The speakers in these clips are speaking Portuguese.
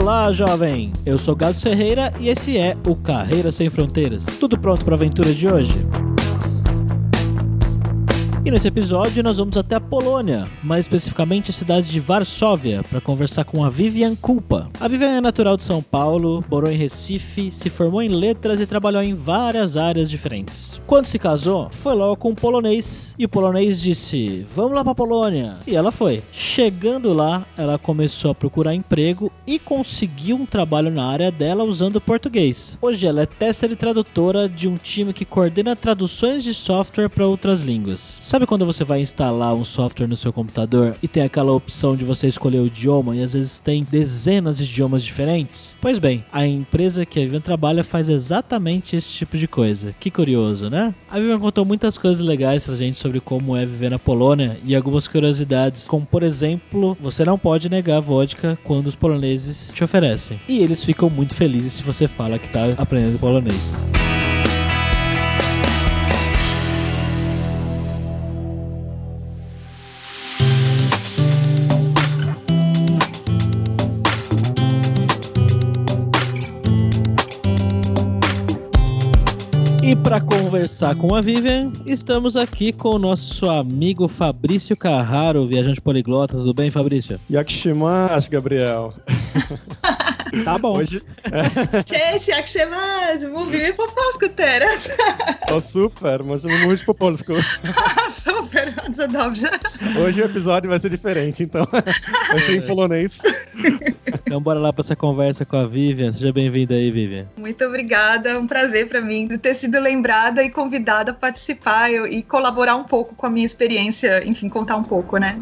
Olá, jovem! Eu sou Gado Ferreira e esse é o Carreira Sem Fronteiras. Tudo pronto para a aventura de hoje? E nesse episódio nós vamos até a Polônia, mais especificamente a cidade de Varsóvia, para conversar com a Vivian Culpa. A Vivian é natural de São Paulo, morou em Recife, se formou em letras e trabalhou em várias áreas diferentes. Quando se casou, foi logo com um polonês e o polonês disse: "Vamos lá para Polônia". E ela foi. Chegando lá, ela começou a procurar emprego e conseguiu um trabalho na área dela usando português. Hoje ela é tester e tradutora de um time que coordena traduções de software para outras línguas. Sabe quando você vai instalar um software no seu computador e tem aquela opção de você escolher o idioma e às vezes tem dezenas de idiomas diferentes? Pois bem, a empresa que a Vivian trabalha faz exatamente esse tipo de coisa. Que curioso, né? A Vivian contou muitas coisas legais pra gente sobre como é viver na Polônia e algumas curiosidades, como por exemplo, você não pode negar vodka quando os poloneses te oferecem. E eles ficam muito felizes se você fala que tá aprendendo polonês. Para conversar com a Vivian, estamos aqui com o nosso amigo Fabrício Carraro, viajante poliglota. Tudo bem, Fabrício? Yakshimash, Gabriel. Tá bom. Hoje, Cześć, jak się masz? Mówimy po polsku teraz. to super, możemy mówić po polsku. Super, bardzo dobrze. Hoje o episódio vai ser diferente, então vai ser em polonês. Então bora lá para essa conversa com a Vivian. Seja bem-vinda aí, Vivian. Muito obrigada, é um prazer para mim de ter sido lembrada e convidada a participar e colaborar um pouco com a minha experiência, enfim, contar um pouco, né?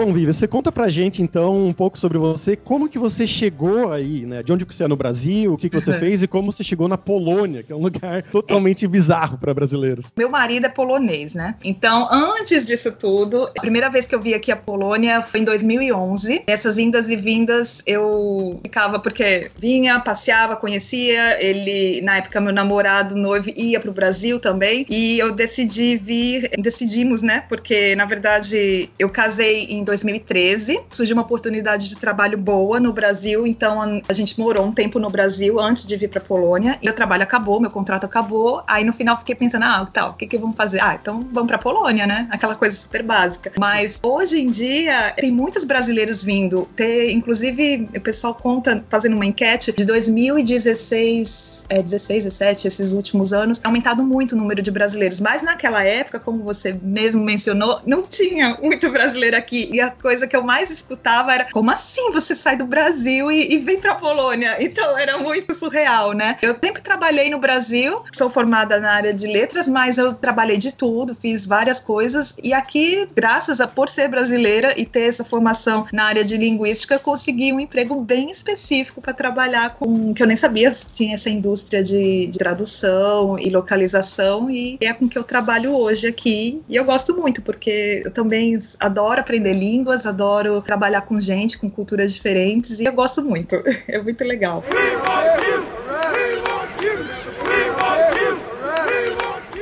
Bom, Vivi, você conta pra gente então um pouco sobre você, como que você chegou aí, né? De onde você é no Brasil, o que, que você fez e como você chegou na Polônia, que é um lugar totalmente bizarro pra brasileiros. Meu marido é polonês, né? Então, antes disso tudo, a primeira vez que eu vi aqui a Polônia foi em 2011. Nessas indas e vindas eu ficava porque vinha, passeava, conhecia. Ele, na época, meu namorado noivo ia pro Brasil também. E eu decidi vir, decidimos, né? Porque na verdade eu casei em 2013. Surgiu uma oportunidade de trabalho boa no Brasil, então a- gente morou um tempo no Brasil antes de vir pra Polônia. E o trabalho acabou, meu contrato acabou. Aí no final fiquei pensando, ah, tal, o que que vamos fazer? Ah, então vamos pra Polônia, né? Aquela coisa super básica. Mas hoje em dia tem muitos brasileiros vindo. Ter, inclusive, o pessoal conta, fazendo uma enquete, de 2016, é, 16, 17, esses últimos anos, aumentado muito o número de brasileiros. Mas naquela época, como você mesmo mencionou, não tinha muito brasileiro aqui. E a coisa que eu mais escutava era: como assim você sai do Brasil e, e vem pra Polônia? Então era muito surreal, né? Eu sempre trabalhei no Brasil, sou formada na área de letras, mas eu trabalhei de tudo, fiz várias coisas. E aqui, graças a por ser brasileira e ter essa formação na área de linguística, consegui um emprego bem específico para trabalhar com que eu nem sabia se tinha essa indústria de, de tradução e localização e é com que eu trabalho hoje aqui e eu gosto muito porque eu também adoro aprender línguas, adoro trabalhar com gente com culturas diferentes e eu gosto muito, é muito legal.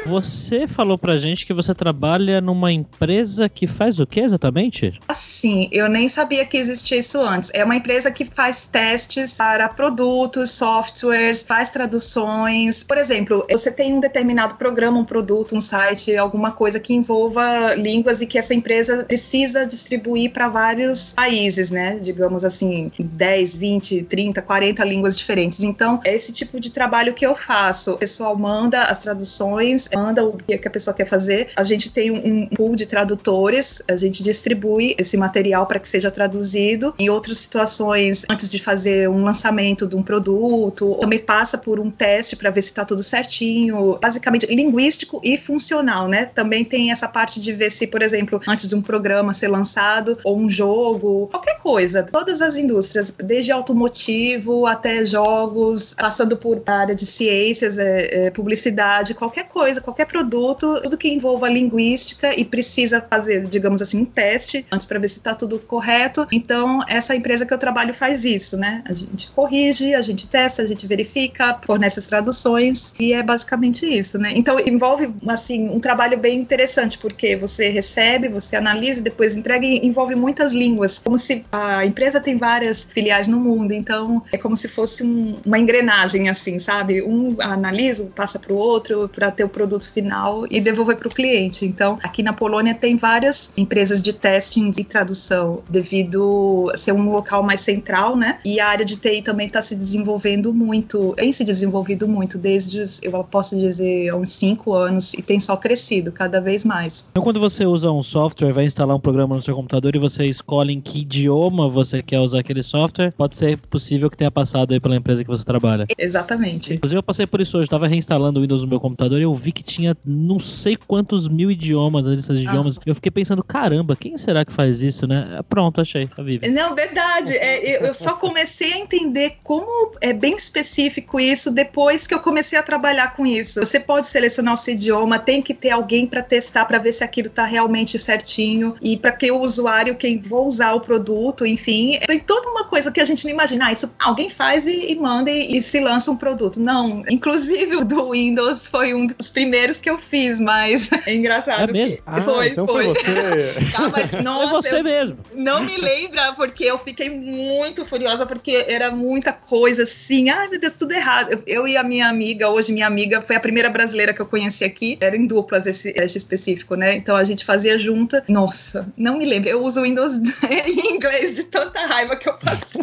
Você falou pra gente que você trabalha numa empresa que faz o que exatamente? Assim, eu nem sabia que existia isso antes. É uma empresa que faz testes para produtos, softwares, faz traduções. Por exemplo, você tem um determinado programa, um produto, um site, alguma coisa que envolva línguas e que essa empresa precisa distribuir para vários países, né? Digamos assim, 10, 20, 30, 40 línguas diferentes. Então, é esse tipo de trabalho que eu faço. O pessoal manda as traduções, manda o que a pessoa quer fazer. A gente tem um pool de tradutores, a gente distribui esse material para que seja traduzido. Em outras situações, antes de fazer um lançamento de um produto, também passa por um teste para ver se está tudo certinho. Basicamente, linguístico e funcional, né? Também tem essa parte de ver se, por exemplo, antes de um programa ser lançado, ou um jogo, qualquer coisa. Todas as indústrias, desde automotivo até jogos, passando por área de ciências, é, é, publicidade, qualquer coisa qualquer produto, tudo que envolva linguística e precisa fazer, digamos assim, um teste antes para ver se está tudo correto. Então, essa empresa que eu trabalho faz isso, né? A gente corrige, a gente testa, a gente verifica, fornece as traduções e é basicamente isso, né? Então, envolve, assim, um trabalho bem interessante, porque você recebe, você analisa, depois entrega e envolve muitas línguas, como se a empresa tem várias filiais no mundo, então é como se fosse um, uma engrenagem, assim, sabe? Um analisa, passa para o outro para ter o produto final e devolver para o cliente. Então, aqui na Polônia tem várias empresas de testing e tradução, devido a ser um local mais central, né? E a área de TI também está se desenvolvendo muito, tem se desenvolvido muito desde, eu posso dizer, uns cinco anos e tem só crescido cada vez mais. Então, quando você usa um software, vai instalar um programa no seu computador e você escolhe em que idioma você quer usar aquele software, pode ser possível que tenha passado aí pela empresa que você trabalha. Exatamente. Inclusive, eu passei por isso hoje, estava reinstalando o Windows no meu computador e eu vi que tinha não sei quantos mil idiomas, a lista de ah. idiomas. Eu fiquei pensando, caramba, quem será que faz isso, né? Pronto, achei, tá vivo. Não, verdade. É, eu só comecei a entender como é bem específico isso depois que eu comecei a trabalhar com isso. Você pode selecionar o seu idioma, tem que ter alguém para testar para ver se aquilo está realmente certinho e para que o usuário, quem for usar o produto, enfim, tem toda uma coisa que a gente não imagina. Ah, isso alguém faz e, e manda e, e, se lança um produto. Não, inclusive o do Windows foi um dos primeiros que eu fiz, mas é engraçado. É mesmo? Ah, foi, então foi. foi você. tá, mas, nossa, foi você mesmo. Não me lembra porque eu fiquei muito furiosa porque era muita coisa assim. Ai, meu Deus, tudo errado. Eu, eu, e a minha amiga, hoje minha amiga, foi a primeira brasileira que eu conheci aqui. Era em duplas esse teste específico, né? Então a gente fazia junta. Nossa, não me lembro. Eu uso o Windows em inglês de tanta raiva que eu passei.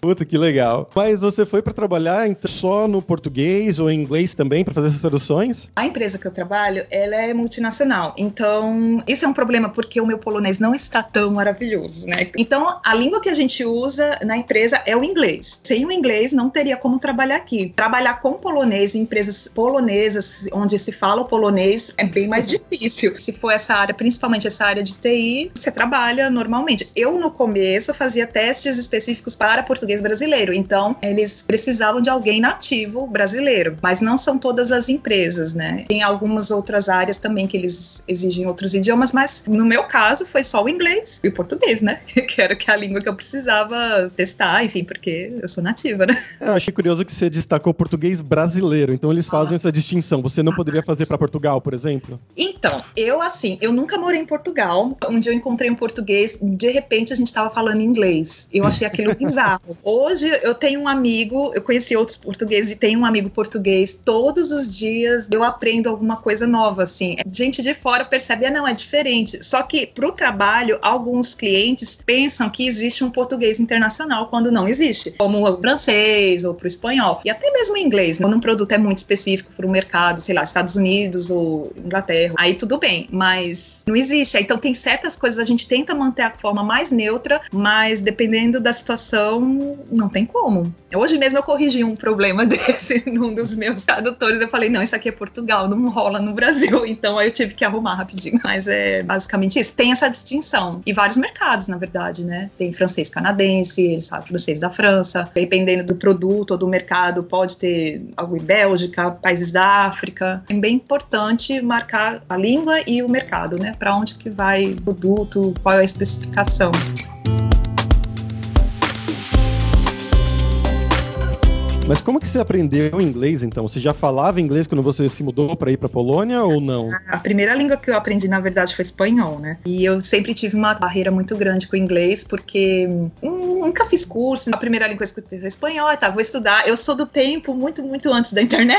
Puta, que legal. Mas você foi para trabalhar então, só no português ou em inglês também para fazer essas A empresa que eu trabalho, ela é multinacional. Então, isso é um problema porque o meu polonês não está tão maravilhoso, né? Então, a língua que a gente usa na empresa é o inglês. Sem o inglês, não teria como trabalhar aqui. Trabalhar com polonês em empresas polonesas, onde se fala o polonês, é bem mais difícil. Se for essa área, principalmente essa área de TI, você trabalha normalmente. Eu, no começo, fazia testes específicos para português brasileiro. Então, eles precisavam de alguém nativo brasileiro. Mas não são todas as empresas, né? Tem algumas outras áreas também que eles exigem outros idiomas, mas no meu caso foi só o inglês e o português, né? Que era que a língua que eu precisava testar, enfim, porque eu sou nativa, né? Eu achei curioso que você destacou português brasileiro. Então, eles fazem ah. essa distinção. Você não poderia fazer para Portugal, por exemplo? Então, eu assim, eu nunca morei em Portugal. Um dia eu encontrei um português, de repente a gente estava falando inglês. Eu achei aquilo bizarro. Hoje eu tenho um amigo, eu conheci outros portugueses e tenho um amigo português. Todos os dias eu aprendo alguma coisa nova, assim. Gente de fora percebe, ah, não, é diferente. Só que para o trabalho, alguns clientes pensam que existe um português internacional quando não existe, como o francês ou para o espanhol. E até mesmo o inglês, né? quando um produto é muito específico para o mercado, sei lá, Estados Unidos ou Inglaterra, aí tudo bem, mas não existe. Então tem certas coisas a gente tenta manter a forma mais neutra, mas dependendo da situação, não tem como. Hoje mesmo eu corrigi um problema desse num dos meus tradutores. Eu falei, não, isso aqui é Portugal, não rola no Brasil. Então aí eu tive que arrumar rapidinho. Mas é basicamente isso. Tem essa distinção. E vários mercados, na verdade, né? Tem francês canadense, eles falam francês da França. Dependendo do produto ou do mercado, pode ter algo em Bélgica, países da África. É bem importante marcar a língua e o mercado, né? Para onde que vai o produto, qual é a especificação. Mas como que você aprendeu inglês então? Você já falava inglês quando você se mudou para ir para Polônia ou não? A primeira língua que eu aprendi na verdade foi espanhol, né? E eu sempre tive uma barreira muito grande com o inglês porque hum, nunca fiz curso. A primeira língua que eu escutei foi espanhol, tá, vou estudar. Eu sou do tempo muito muito antes da internet.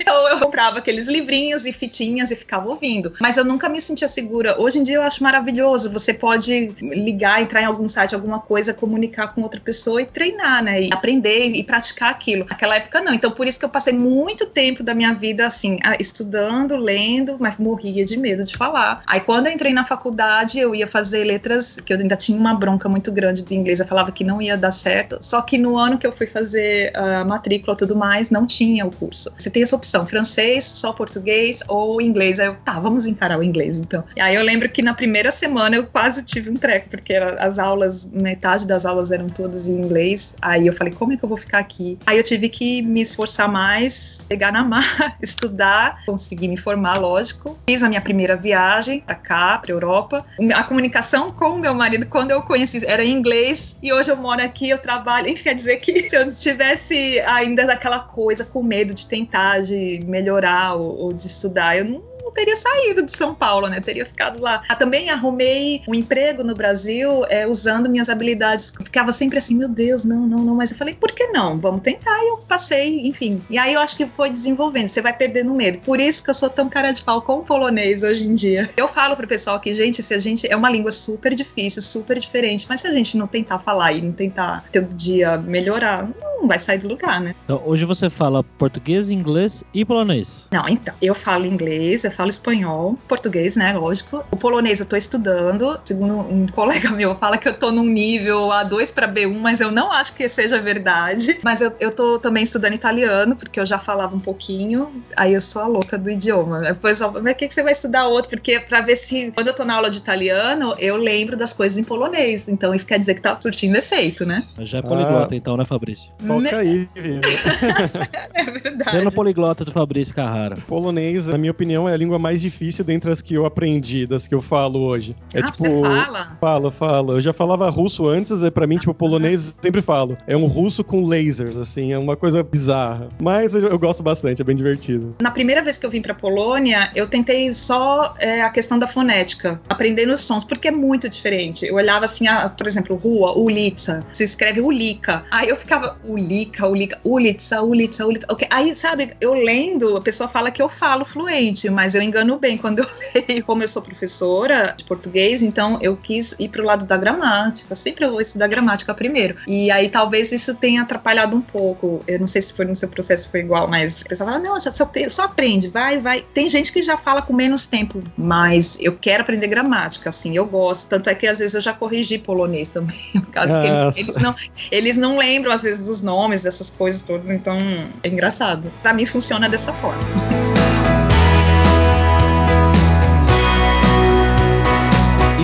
Então eu comprava aqueles livrinhos e fitinhas e ficava ouvindo. Mas eu nunca me sentia segura. Hoje em dia eu acho maravilhoso. Você pode ligar, entrar em algum site, alguma coisa, comunicar com outra pessoa e treinar, né? E aprender e praticar aquilo. Naquela época não. Então por isso que eu passei muito tempo da minha vida assim, estudando, lendo, mas morria de medo de falar. Aí quando eu entrei na faculdade, eu ia fazer letras, que eu ainda tinha uma bronca muito grande de inglês, eu falava que não ia dar certo. Só que no ano que eu fui fazer a matrícula e tudo mais, não tinha o curso. Você tem essa opção, francês, só português ou inglês. Aí eu, tá, vamos encarar o inglês então. E aí eu lembro que na primeira semana eu quase tive um treco, porque as aulas, metade das aulas eram todas em inglês. Aí eu falei, como é que eu vou ficar aqui? Aí eu tive tive que me esforçar mais, pegar na mar, estudar, conseguir me formar, lógico. Fiz a minha primeira viagem para cá, para Europa. A comunicação com meu marido, quando eu conheci, era em inglês e hoje eu moro aqui, eu trabalho. Enfim, quer dizer que se eu tivesse ainda daquela coisa com medo de tentar, de melhorar ou, ou de estudar, eu não teria saído de São Paulo, né? teria ficado lá. Ah, também arrumei um emprego no Brasil é, usando minhas habilidades. Eu ficava sempre assim, meu Deus, não, não, não. Mas eu falei, por que não? Vamos tentar. E eu passei, enfim. E aí eu acho que foi desenvolvendo. Você vai perdendo medo. Por isso que eu sou tão cara de pau com o polonês hoje em dia. Eu falo pro pessoal que, gente, se a gente. É uma língua super difícil, super diferente. Mas se a gente não tentar falar e não tentar todo dia melhorar, não vai sair do lugar, né? Então, hoje você fala português, inglês e polonês. Não, então. Eu falo inglês, eu falo espanhol, português, né? Lógico. O polonês eu tô estudando. Segundo um colega meu, fala que eu tô num nível A2 para B1, mas eu não acho que seja verdade. Mas eu, eu tô também estudando italiano, porque eu já falava um pouquinho. Aí eu sou a louca do idioma. Depois, mas o que, que você vai estudar outro? Porque pra ver se quando eu tô na aula de italiano, eu lembro das coisas em polonês. Então isso quer dizer que tá surtindo efeito, né? Já é poliglota, ah, então, né, Fabrício? Toca aí, É verdade. Sendo poliglota do Fabrício Carrara. Polonês, na minha opinião, é a língua língua mais difícil dentre as que eu aprendi, das que eu falo hoje. É ah, tipo. Você fala? Falo, falo. Eu já falava russo antes, é para mim, tipo, polonês sempre falo. É um russo com lasers, assim, é uma coisa bizarra. Mas eu, eu gosto bastante, é bem divertido. Na primeira vez que eu vim pra Polônia, eu tentei só é, a questão da fonética, aprendendo os sons, porque é muito diferente. Eu olhava assim, a, por exemplo, rua, ulica, se escreve ulica. Aí eu ficava, ulica, ulica, ulica, ulica, ulica. Okay. Aí, sabe, eu lendo, a pessoa fala que eu falo fluente, mas eu engano bem quando eu leio. Como eu sou professora de português, então eu quis ir para o lado da gramática. Sempre eu vou estudar gramática primeiro. E aí talvez isso tenha atrapalhado um pouco. Eu não sei se foi no seu processo foi igual, mas o pessoal fala, não, só, só aprende, vai, vai. Tem gente que já fala com menos tempo, mas eu quero aprender gramática, assim, eu gosto. Tanto é que às vezes eu já corrigi polonês também. Por causa que eles, eles, não, eles não lembram, às vezes, dos nomes dessas coisas todas, então é engraçado. Para mim funciona dessa forma.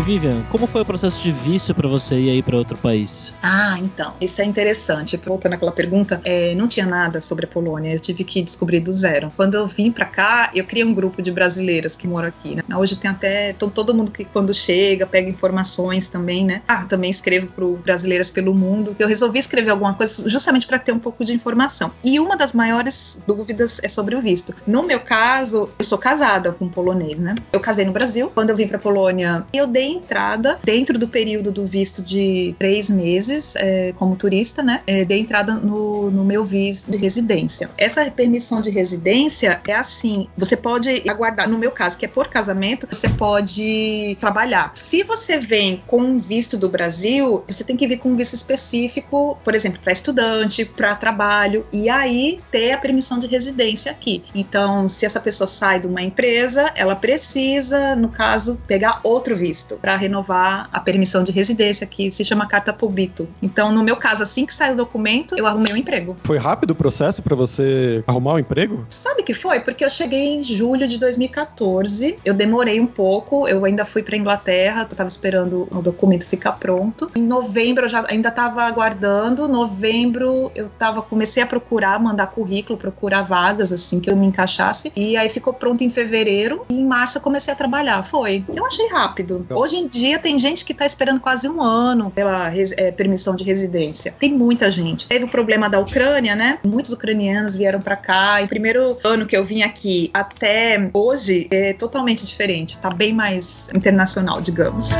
Vivian, como foi o processo de visto para você ir aí para outro país? Ah, então, isso é interessante. Voltando àquela pergunta, é, não tinha nada sobre a Polônia, eu tive que descobrir do zero. Quando eu vim para cá, eu criei um grupo de brasileiras que moram aqui, né? Hoje tem até todo mundo que quando chega pega informações também, né? Ah, também escrevo para Brasileiras pelo Mundo. Eu resolvi escrever alguma coisa justamente para ter um pouco de informação. E uma das maiores dúvidas é sobre o visto. No meu caso, eu sou casada com um polonês, né? Eu casei no Brasil. Quando eu vim para Polônia, eu dei entrada dentro do período do visto de três meses é, como turista, né? É, entrada no, no meu visto de residência. Essa permissão de residência é assim: você pode aguardar, no meu caso, que é por casamento, você pode trabalhar. Se você vem com um visto do Brasil, você tem que vir com um visto específico, por exemplo, para estudante, para trabalho, e aí ter a permissão de residência aqui. Então, se essa pessoa sai de uma empresa, ela precisa, no caso, pegar outro visto para renovar a permissão de residência, que se chama carta pobito. Então, no meu caso, assim que saiu o documento, eu arrumei um emprego. Foi rápido o processo para você arrumar o um emprego? Sabe que foi? Porque eu cheguei em julho de 2014, eu demorei um pouco, eu ainda fui para Inglaterra, eu tava esperando o documento ficar pronto. Em novembro eu já ainda tava aguardando, novembro eu tava comecei a procurar, mandar currículo, procurar vagas assim que eu me encaixasse, e aí ficou pronto em fevereiro e em março eu comecei a trabalhar. Foi. Eu achei rápido. Então, Hoje em dia tem gente que está esperando quase um ano pela é, permissão de residência. Tem muita gente. Teve o problema da Ucrânia, né? Muitos ucranianos vieram para cá. E primeiro ano que eu vim aqui até hoje é totalmente diferente. Tá bem mais internacional, digamos.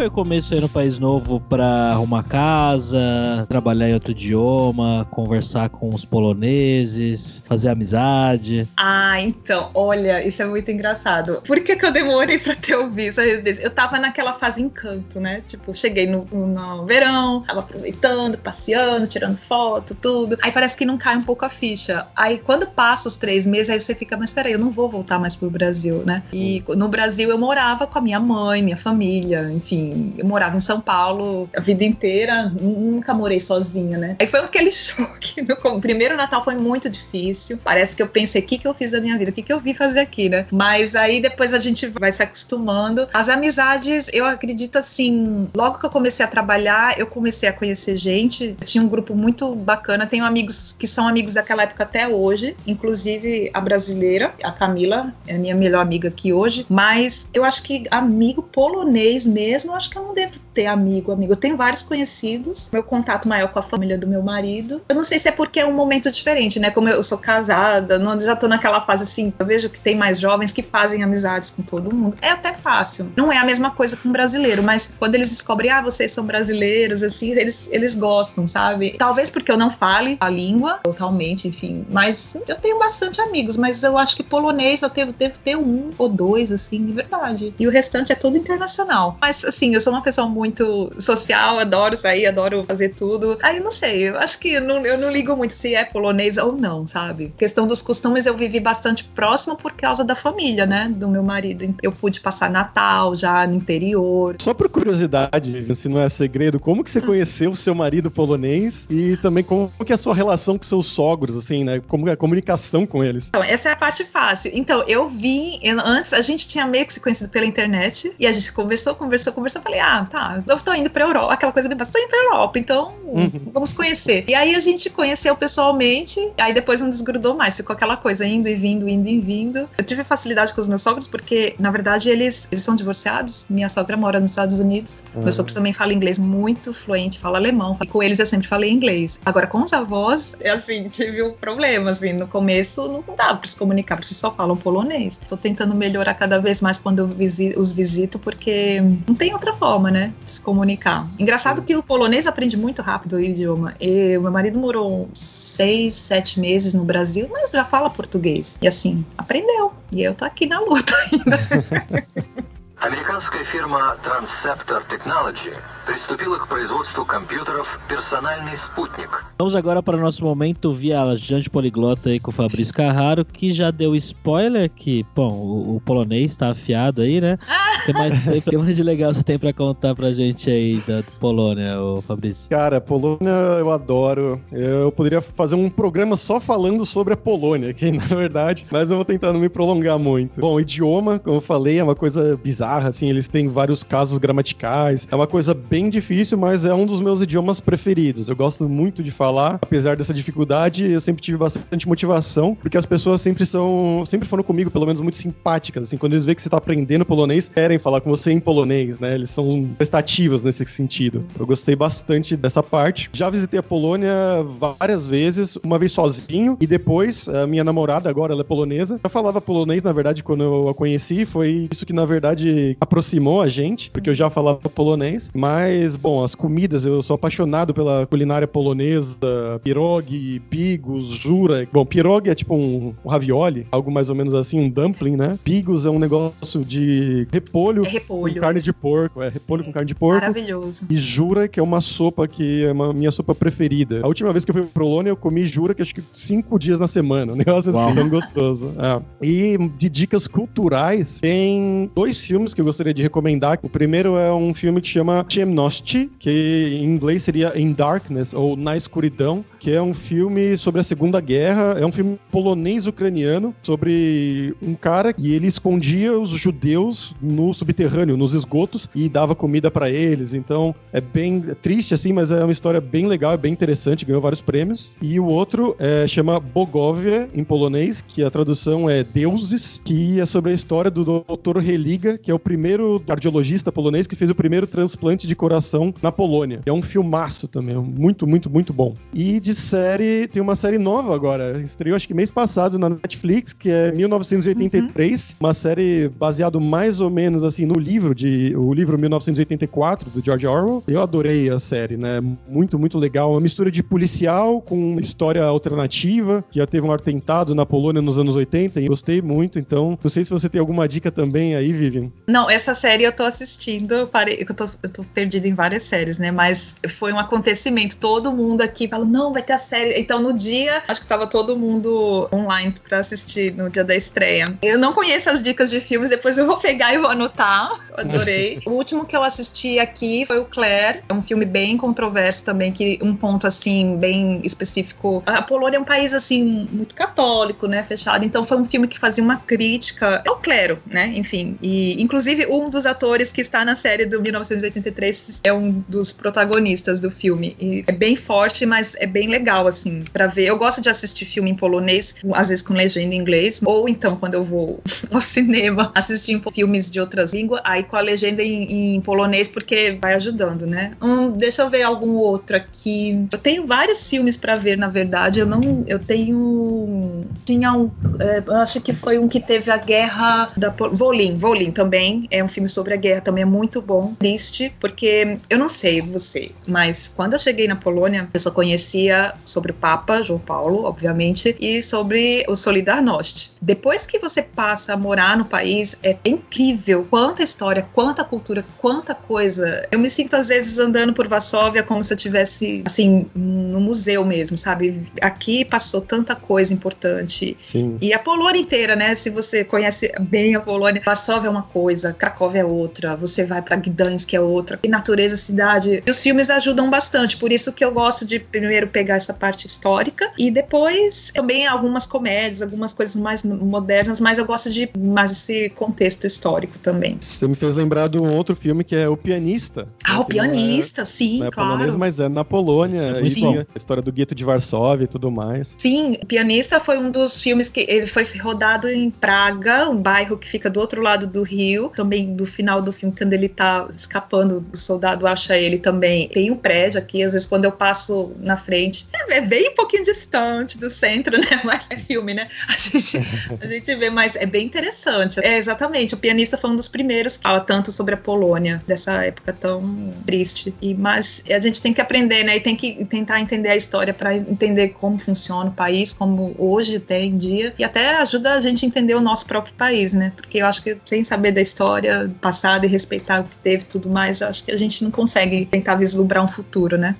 Foi o começo aí no país novo para arrumar casa, trabalhar em outro idioma, conversar com os poloneses, fazer amizade? Ah, então, olha, isso é muito engraçado. Por que, que eu demorei para ter o visto? Eu tava naquela fase encanto, né? Tipo, cheguei no, no verão, tava aproveitando, passeando, tirando foto, tudo. Aí parece que não cai um pouco a ficha. Aí quando passa os três meses, aí você fica, mas peraí, eu não vou voltar mais pro Brasil, né? E no Brasil eu morava com a minha mãe, minha família, enfim, eu morava em São Paulo a vida inteira, nunca morei sozinha, né? Aí foi aquele choque. No primeiro Natal foi muito difícil. Parece que eu pensei, o que, que eu fiz da minha vida? O que, que eu vim fazer aqui, né? Mas aí depois a gente vai se acostumando. As amizades, eu acredito assim, logo que eu comecei a trabalhar, eu comecei a conhecer gente. Tinha um grupo muito bacana. Tenho amigos que são amigos daquela época até hoje, inclusive a brasileira, a Camila, é minha melhor amiga aqui hoje. Mas eu acho que amigo polonês mesmo, acho que eu não devo ter amigo, amigo. Eu tenho vários conhecidos, meu contato maior com a família do meu marido. Eu não sei se é porque é um momento diferente, né? Como eu sou casada, não, já tô naquela fase assim, eu vejo que tem mais jovens que fazem amizades com todo mundo. É até fácil. Não é a mesma coisa com um brasileiro, mas quando eles descobrem, ah, vocês são brasileiros, assim, eles, eles gostam, sabe? Talvez porque eu não fale a língua totalmente, enfim, mas eu tenho bastante amigos, mas eu acho que polonês eu devo, devo ter um ou dois, assim, de verdade. E o restante é todo internacional. Mas, assim, eu sou uma pessoa muito social, adoro sair, adoro fazer tudo. Aí, não sei, eu acho que eu não, eu não ligo muito se é polonês ou não, sabe? questão dos costumes eu vivi bastante próximo por causa da família, né? Do meu marido. Eu pude passar Natal já no interior. Só por curiosidade, se não é segredo, como que você conheceu o seu marido polonês e também como que é a sua relação com seus sogros, assim, né? Como é a comunicação com eles? Então, essa é a parte fácil. Então, eu vi, eu, antes a gente tinha meio que se conhecido pela internet e a gente conversou, conversou, conversou. Falei, ah, tá, eu tô indo pra Europa, aquela coisa bem bastante, tô indo pra Europa, então uhum. vamos conhecer. E aí a gente conheceu pessoalmente, aí depois não desgrudou mais, ficou aquela coisa indo e vindo, indo e vindo. Eu tive facilidade com os meus sogros porque, na verdade, eles, eles são divorciados. Minha sogra mora nos Estados Unidos. Uhum. Meu sogro também fala inglês muito fluente, fala alemão. E com eles eu sempre falei inglês. Agora, com os avós, é assim, tive um problema, assim, no começo não dava pra se comunicar, porque só falam polonês. Tô tentando melhorar cada vez mais quando eu os visito, porque não tem outra forma, né, de se comunicar. Engraçado que o polonês aprende muito rápido o idioma. E meu marido morou seis, sete meses no Brasil, mas já fala português. E assim, aprendeu. E eu tô aqui na luta ainda. Американская фирма Transceptor Technology приступила к производству компьютеров «Персональный спутник». Vamos agora para o nosso momento viajante poliglota aí com o Fabrício Carraro, que já deu spoiler que, bom, o, o polonês está afiado aí, né? O que, mais, que mais de legal você tem para contar pra gente aí da Polônia, o Fabrício? Cara, Polônia eu adoro. Eu poderia fazer um programa só falando sobre a Polônia, que na verdade, mas eu vou tentar não me prolongar muito. Bom, idioma, como eu falei, é uma coisa bizarra bizarra, assim, eles têm vários casos gramaticais. É uma coisa bem difícil, mas é um dos meus idiomas preferidos. Eu gosto muito de falar, apesar dessa dificuldade, eu sempre tive bastante motivação, porque as pessoas sempre são, sempre foram comigo, pelo menos muito simpáticas, assim, quando eles veem que você tá aprendendo polonês, querem falar com você em polonês, né? Eles são prestativos nesse sentido. Eu gostei bastante dessa parte. Já visitei a Polônia várias vezes, uma vez sozinho e depois a minha namorada agora ela é polonesa. Eu falava polonês, na verdade, quando eu a conheci, foi isso que na verdade aproximou a gente, porque eu já falava polonês. Mas, bom, as comidas, eu sou apaixonado pela culinária polonesa, pierogi, pigos, jura. Bom, pierogi é tipo um, um ravioli, algo mais ou menos assim, um dumpling, né? Pigos é um negócio de repolho, é repolho. com carne de porco, é repolho é. com carne de porco. Maravilhoso. E jura, que é uma sopa que é uma minha sopa preferida. A última vez que eu fui pra Polônia, eu comi jura, que acho que cinco dias na semana, um negócio assim, tão gostoso. É. E de dicas culturais, tem dois filmes filmes que eu gostaria de recomendar. O primeiro é um filme que chama Ciemności, que em inglês seria In Darkness, ou Na Escuridão, que é um filme sobre a Segunda Guerra. É um filme polonês-ucraniano sobre um cara e ele escondia os judeus no subterrâneo, nos esgotos, e dava comida para eles. Então é bem triste, assim, mas é uma história bem legal, bem interessante, ganhou vários prêmios. E o outro é, chama Bogovia, em polonês, que a tradução é Deuses, que é sobre a história do Dr. Religa, que é o primeiro cardiologista polonês que fez o primeiro transplante de coração na Polônia. É um filmaço também, muito, muito, muito bom. E de série, tem uma série nova agora, estreou acho que mês passado na Netflix, que é 1983, uhum. uma série baseada mais ou menos assim no livro de o livro 1984 do George Orwell. Eu adorei a série, né? Muito, muito legal, uma mistura de policial com história alternativa, que já teve um atentado na Polônia nos anos 80 e gostei muito, então não sei se você tem alguma dica também aí, Vivian. Não, essa série eu tô assistindo, eu, parei, eu, tô, eu tô perdida em várias séries, né? Mas foi um acontecimento. Todo mundo aqui falou: não, vai ter a série. Então, no dia, acho que tava todo mundo online pra assistir no dia da estreia. Eu não conheço as dicas de filmes, depois eu vou pegar e vou anotar. Adorei. o último que eu assisti aqui foi o Claire. É um filme bem controverso também, que um ponto assim, bem específico. A Polônia é um país assim, muito católico, né? Fechado. Então foi um filme que fazia uma crítica ao clero, né? Enfim. E inclusive um dos atores que está na série do 1983 é um dos protagonistas do filme. E é bem forte, mas é bem legal, assim, para ver. Eu gosto de assistir filme em polonês, às vezes com legenda em inglês, ou então quando eu vou ao cinema assistir filmes de outras línguas, aí com a legenda em, em polonês, porque vai ajudando, né? Hum, deixa eu ver algum outro aqui. Eu tenho vários filmes para ver, na verdade. Eu não. Eu tenho. Tinha um. É, acho que foi um que teve a guerra da. Volin, Volin também. É um filme sobre a guerra, também é muito bom. Triste, porque eu não sei você, mas quando eu cheguei na Polônia, eu só conhecia sobre o Papa João Paulo, obviamente, e sobre o Solidarność. Depois que você passa a morar no país, é incrível quanta história, quanta cultura, quanta coisa. Eu me sinto às vezes andando por Varsóvia como se eu tivesse assim no museu mesmo, sabe? Aqui passou tanta coisa importante. Sim. E a Polônia inteira, né? Se você conhece bem a Polônia, Varsóvia é uma coisa, Cracóvia é outra, você vai para Gdansk é outra. E natureza, cidade. E os filmes ajudam bastante, por isso que eu gosto de primeiro pegar essa parte histórica e depois também algumas comédias, algumas coisas mais modernas, mas eu gosto de mais esse contexto histórico também. Você me fez lembrar de um outro filme que é O Pianista. Ah, O Pianista, é, sim, não é claro. polonês, mas é na Polônia. Sim, sim. tem a história do gueto de Varsóvia e tudo mais. Sim, O Pianista foi um dos filmes que ele foi rodado em Praga, um bairro que fica do outro lado do rio. Também do final do filme, quando ele tá escapando, o soldado acha ele também. Tem um prédio aqui, às vezes quando eu passo na frente, é é bem um pouquinho distante do centro, né? Mas é filme, né? A gente, a gente vê, mas é bem interessante. É exatamente, o pianista foi um dos primeiros que fala tanto sobre a Polônia, dessa época tão triste. E, mas a gente tem que aprender, né? E tem que tentar entender a história para entender como funciona o país, como hoje tem em dia, e até ajuda a gente a entender o nosso próprio país, né? Porque eu acho que sem saber da história passada e respeitar o que teve e tudo mais, acho que a gente não consegue tentar vislumbrar um futuro, né?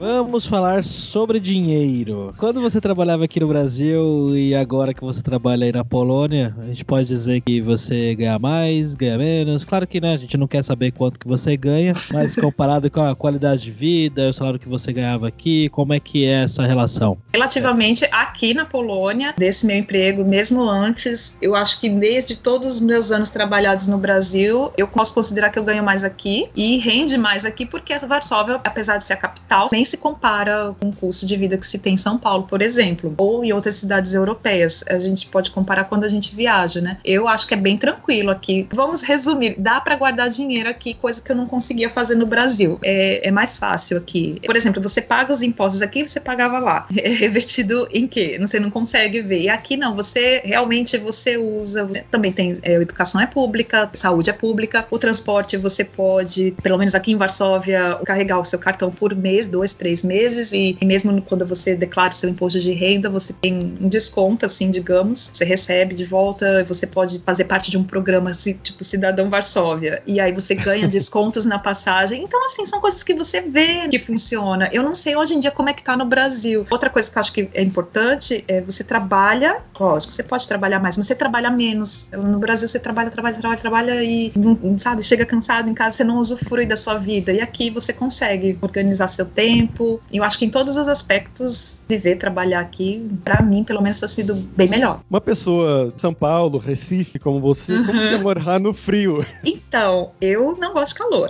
Vamos falar sobre dinheiro. Quando você trabalhava aqui no Brasil e agora que você trabalha aí na Polônia, a gente pode dizer que você ganha mais, ganha menos. Claro que né, a gente não quer saber quanto que você ganha, mas comparado com a qualidade de vida, o salário que você ganhava aqui, como é que é essa relação? Relativamente aqui na Polônia, desse meu emprego, mesmo antes, eu acho que desde todos os meus anos trabalhados no Brasil, eu posso considerar que eu ganho mais aqui e rende mais aqui, porque essa Varsóvia, apesar de ser a capital, nem se compara com o custo de vida que se tem em São Paulo, por exemplo, ou em outras cidades europeias. A gente pode comparar quando a gente viaja, né? Eu acho que é bem tranquilo aqui. Vamos resumir: dá para guardar dinheiro aqui, coisa que eu não conseguia fazer no Brasil. É, é mais fácil aqui. Por exemplo, você paga os impostos aqui, você pagava lá. Revertido em quê? Você não consegue ver. E aqui não, você realmente você usa. Também tem é, educação é pública, saúde é pública, o transporte você pode, pelo menos aqui em Varsóvia, carregar o seu cartão por mês, dois, três meses, e mesmo quando você declara o seu imposto de renda, você tem um desconto, assim, digamos, você recebe de volta, você pode fazer parte de um programa assim, tipo Cidadão Varsóvia, e aí você ganha descontos na passagem. Então, assim, são coisas que você vê que funciona. Eu não sei hoje em dia como é que tá no Brasil. Outra coisa que eu acho que é importante é você trabalha, lógico, você pode trabalhar mais, mas você trabalha menos. No Brasil você trabalha, trabalha, trabalha, trabalha e, sabe, chega cansado em casa, você não usufrui da sua vida. E aqui você consegue organizar seu tempo. E eu acho que em todos os aspectos, viver, trabalhar aqui, pra mim, pelo menos, tá sido bem melhor. Uma pessoa de São Paulo, Recife, como você, como que é morar no frio? Então, eu não gosto de calor.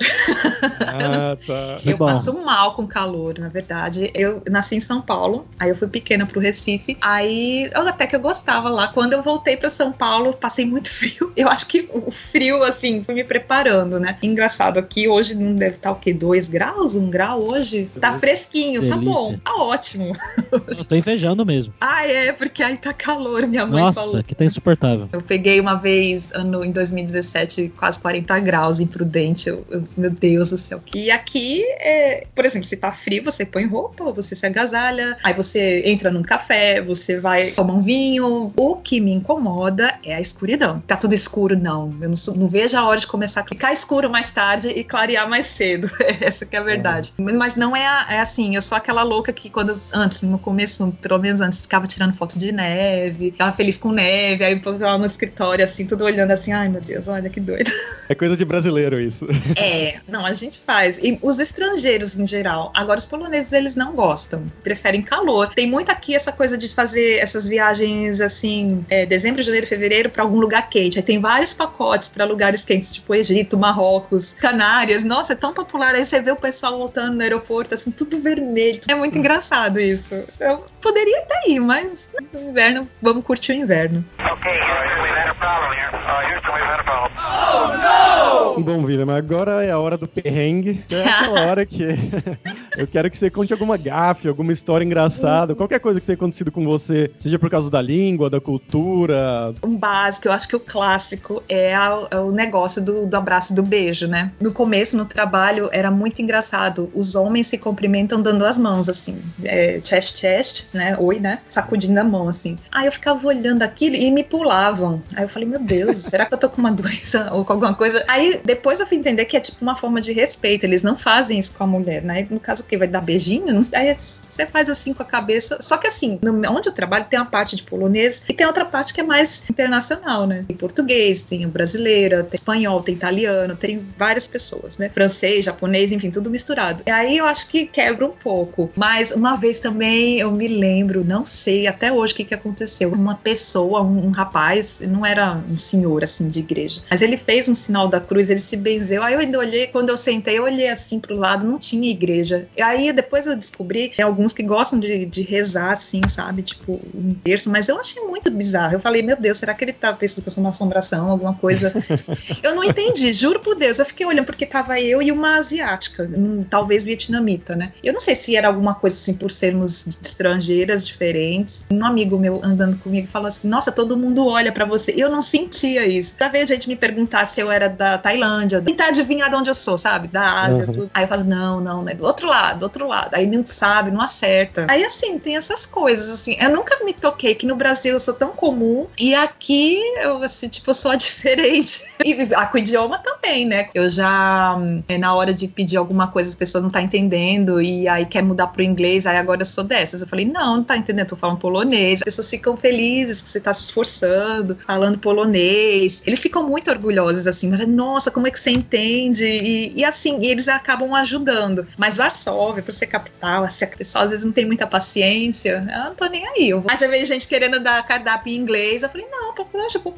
Ah, tá. Eu bom. passo mal com calor, na verdade. Eu nasci em São Paulo, aí eu fui pequena pro Recife. Aí eu até que eu gostava lá. Quando eu voltei pra São Paulo, passei muito frio. Eu acho que o frio, assim, foi me preparando, né? Engraçado, aqui hoje não deve estar o quê? Dois graus? Um grau hoje? Tá fresquinho, tá Delícia. bom, tá ótimo. Eu tô invejando mesmo. Ah, é, porque aí tá calor, minha mãe Nossa, falou. que tá insuportável. Eu peguei uma vez ano, em 2017 quase 40 graus imprudente. Eu, eu- meu Deus do céu. E aqui, é, por exemplo, se tá frio, você põe roupa, você se agasalha, aí você entra num café, você vai tomar um vinho. O que me incomoda é a escuridão. Tá tudo escuro, não. Eu não, não vejo a hora de começar a ficar escuro mais tarde e clarear mais cedo. Essa que é a verdade. Mas não é, a- é assim, eu sou aquela louca que quando antes, no começo, pelo menos antes, ficava tirando foto de neve, ficava feliz com neve, aí ficava no escritório assim, tudo olhando assim, ai meu Deus, olha que doido. É coisa de brasileiro isso. É, não, a gente faz. E os estrangeiros em geral. Agora, os poloneses, eles não gostam. Preferem calor. Tem muito aqui essa coisa de fazer essas viagens assim, é, dezembro, janeiro, fevereiro, pra algum lugar quente. Aí tem vários pacotes pra lugares quentes, tipo Egito, Marrocos, Canárias. Nossa, é tão popular. Aí você vê o pessoal voltando no aeroporto, assim, tudo vermelho. É muito engraçado isso. Eu poderia até ir, mas no inverno, vamos curtir o inverno. Okay, Houston, we've had a problem here. Uh, problem. Bom, William, agora é a hora do perrengue. É aquela hora que eu quero que você conte alguma gafe, alguma história engraçada, qualquer coisa que tenha acontecido com você, seja por causa da língua, da cultura. um básico, eu acho que o clássico é, a- é o negócio do, do abraço e do beijo, né? No começo, no trabalho, era muito engraçado. Os homens se cumprimentam dando as mãos, assim. É, chest, chest, né? Oi, né? Sacudindo a mão, assim. Aí eu ficava olhando aquilo e me pulavam. Aí eu falei, meu Deus, será que eu tô com uma doença ou com alguma coisa? Aí depois eu fui entender que é tipo uma forma de respeito. Eles não fazem isso com a mulher, né? No caso, que? Vai dar beijinho? Aí você faz assim com a cabeça. Só que assim, no- onde eu trabalho tem uma parte de polonês e tem outra parte que é mais internacional, né? Tem português, tem brasileira, tem espanhol, tem italiano, tem várias pessoas, né? Francês, japonês, enfim, tudo misturado. E aí eu acho que quebra um pouco. Mas uma vez também eu me lembro, não sei até hoje o que, que aconteceu. Uma pessoa, um, um rapaz, não era um senhor assim de igreja, mas ele fez um sinal da cruz, ele se benzeu. Aí eu ainda olhei, quando eu sentei, eu olhei assim pro lado, não tinha igreja. E aí depois eu descobri, tem alguns que gostam de, de rezar assim, sabe? Tipo, um terço, mas eu achei muito bizarro. Eu falei, meu Deus, será que ele tá pensando que eu sou uma assombração, alguma coisa? eu não entendi, juro por Deus. Eu fiquei olhando porque tava eu e uma asiática, hum, talvez vietnamita, né? Eu não sei se era alguma coisa assim por sermos estrangeiras diferentes. Um amigo meu andando comigo falou assim: Nossa, todo mundo olha pra você. Eu não sentia isso. Já veio gente me perguntar se eu era da Tailândia, tentar adivinhar de onde eu sou, sabe? Da Ásia, Uhum. tudo. Aí eu falo: Não, não, né? Do outro lado, do outro lado. Aí não sabe, não acerta. Aí assim, tem essas coisas, assim. Eu nunca me toquei que no Brasil eu sou tão comum e aqui eu, assim, tipo, eu sou a diferente. E ah, com o idioma também, né? Eu já, hum, é, na hora de pedir alguma coisa, as pessoas não tá entendendo e aí quer mudar pro inglês, aí agora eu sou dessas. Eu falei, não, não tá entendendo, tô falando polonês. As pessoas ficam felizes que você tá se esforçando, falando polonês. Eles ficam muito orgulhosos, assim, mas, nossa, como é que você entende? E, e assim, e eles acabam ajudando. Mas Varsóvia, por ser capital, assim, a pessoa às vezes não tem muita paciência, eu não tô nem aí. Eu vou... Aí já veio gente querendo dar cardápio em inglês, eu falei, não, poxa, pro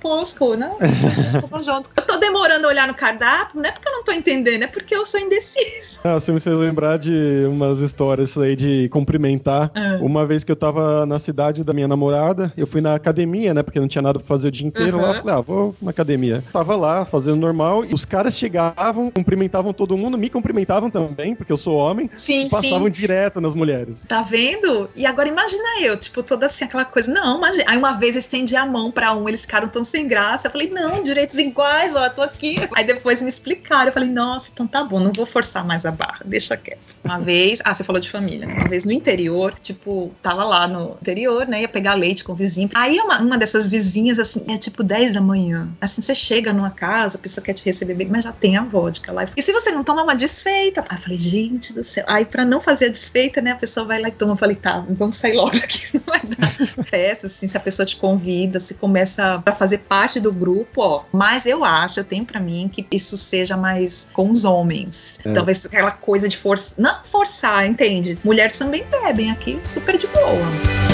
vamos junto. Eu tô demorando a olhar no cardápio, não é porque eu não tô entendendo, é porque eu sou indecisa. Ah, você me fez lembrar de umas histórias aí de cumprimentar. Ah. Uma vez que eu tava na cidade da minha namorada, eu fui na academia, né? Porque não tinha nada pra fazer o dia inteiro lá. Uhum. Falei, ah, vou na academia. Tava lá, fazendo normal, e os caras chegavam, cumprimentavam todo mundo, me cumprimentavam também, porque eu sou homem, Sim, e passavam sim. direto nas mulheres. Tá vendo? E agora imagina eu, tipo, toda assim, aquela coisa. Não, imagina. Aí uma vez eu estendi a mão pra um, eles ficaram tão sem graça. Eu falei, não, direitos iguais, ó, eu tô aqui. Aí depois me explicaram. Eu falei, nossa, então tá bom, não vou forçar mais a barra, deixa quieto. Uma vez, ah, você falou de família, né? Uma vez no interior, tipo, tava lá no interior, né? Ia pegar leite com o vizinho. Aí uma, uma dessas vizinhas, assim, é tipo 10 da manhã. Assim, você chega numa casa, a pessoa quer te receber bem, mas já tem a vodka lá. E se você não toma uma desfeita? Aí eu falei, gente do céu. Aí pra não fazer a desfeita, né? A pessoa vai lá e toma. Eu falei, tá, vamos sair logo daqui, não vai dar. Festa, assim, se a pessoa te convida, se começa pra fazer parte do grupo, ó. Mas eu acho, eu tenho pra mim que isso seja mais com os homens. É. Talvez aquela coisa de força. Não forçar, entende? Mulheres também bebem aqui, super de boa.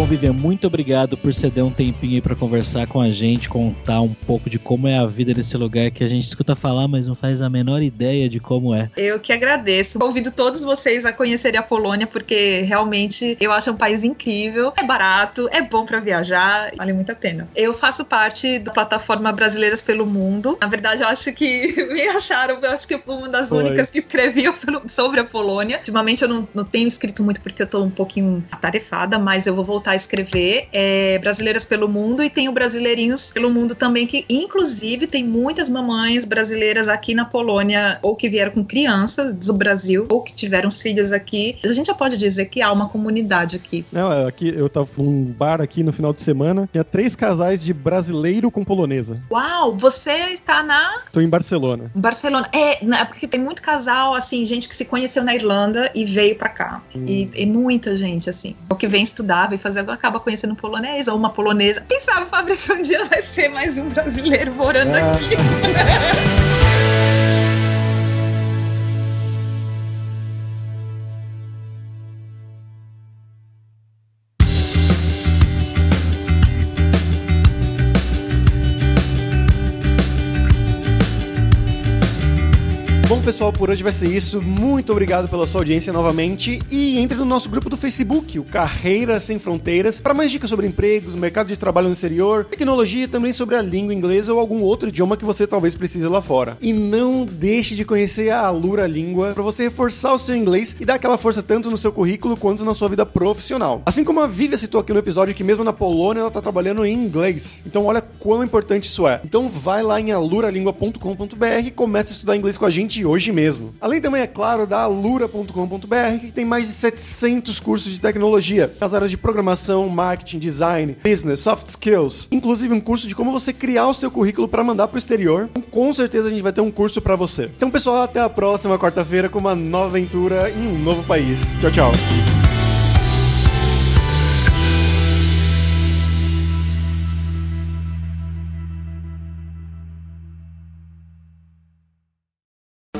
Bom, Vivian, muito obrigado por ceder um tempinho aí pra conversar com a gente, contar um pouco de como é a vida nesse lugar que a gente escuta falar, mas não faz a menor ideia de como é. Eu que agradeço. Convido todos vocês a conhecerem a Polônia, porque realmente eu acho um país incrível. É barato, é bom pra viajar, vale muito a pena. Eu faço parte da plataforma Brasileiras pelo Mundo. Na verdade, eu acho que me acharam, eu acho que eu fui uma das Foi. únicas que escreviam sobre a Polônia. Ultimamente eu não, não tenho escrito muito porque eu tô um pouquinho atarefada, mas eu vou voltar a escrever. É Brasileiras pelo Mundo e tem o Brasileirinhos pelo Mundo também, que inclusive tem muitas mamães brasileiras aqui na Polônia, ou que vieram com crianças do Brasil, ou que tiveram os filhos aqui. A gente já pode dizer que há uma comunidade aqui. Não, é, aqui eu tava num bar aqui no final de semana, tinha três casais de brasileiro com polonesa. Uau, você está na Tô em Barcelona. Barcelona. É, na- porque tem muito casal, assim, gente que se conheceu na Irlanda e veio pra cá. E, e muita gente, assim. O que vem estudar, vem fazer, acaba conhecendo um polonês ou uma polonesa. Quem sabe, Fabrício, um dia vai ser mais um brasileiro morando Ah. aqui. pessoal, por hoje vai ser isso. Muito obrigado pela sua audiência novamente. E entre no nosso grupo do Facebook, o Carreira Sem Fronteiras, para mais dicas sobre empregos, mercado de trabalho no exterior, tecnologia e também sobre a língua inglesa ou algum outro idioma que você talvez precise lá fora. E não deixe de conhecer a Alura Língua para você reforçar o seu inglês e dar aquela força tanto no seu currículo quanto na sua vida profissional. Assim como a Vivian citou aqui no episódio que mesmo na Polônia ela tá trabalhando em inglês. Então olha quão importante isso é. Então vai lá em aluralingua.com.br e comece a estudar inglês com a gente hoje mesmo. Além também, é claro, da alura.com.br, que tem mais de 700 cursos de tecnologia, nas áreas de programação, marketing, design, business, soft skills, inclusive um curso de como você criar o seu currículo para mandar pro exterior. Então, com certeza a gente vai ter um curso para você. Então, pessoal, até a próxima quarta-feira com uma nova aventura em um novo país. Tchau, tchau.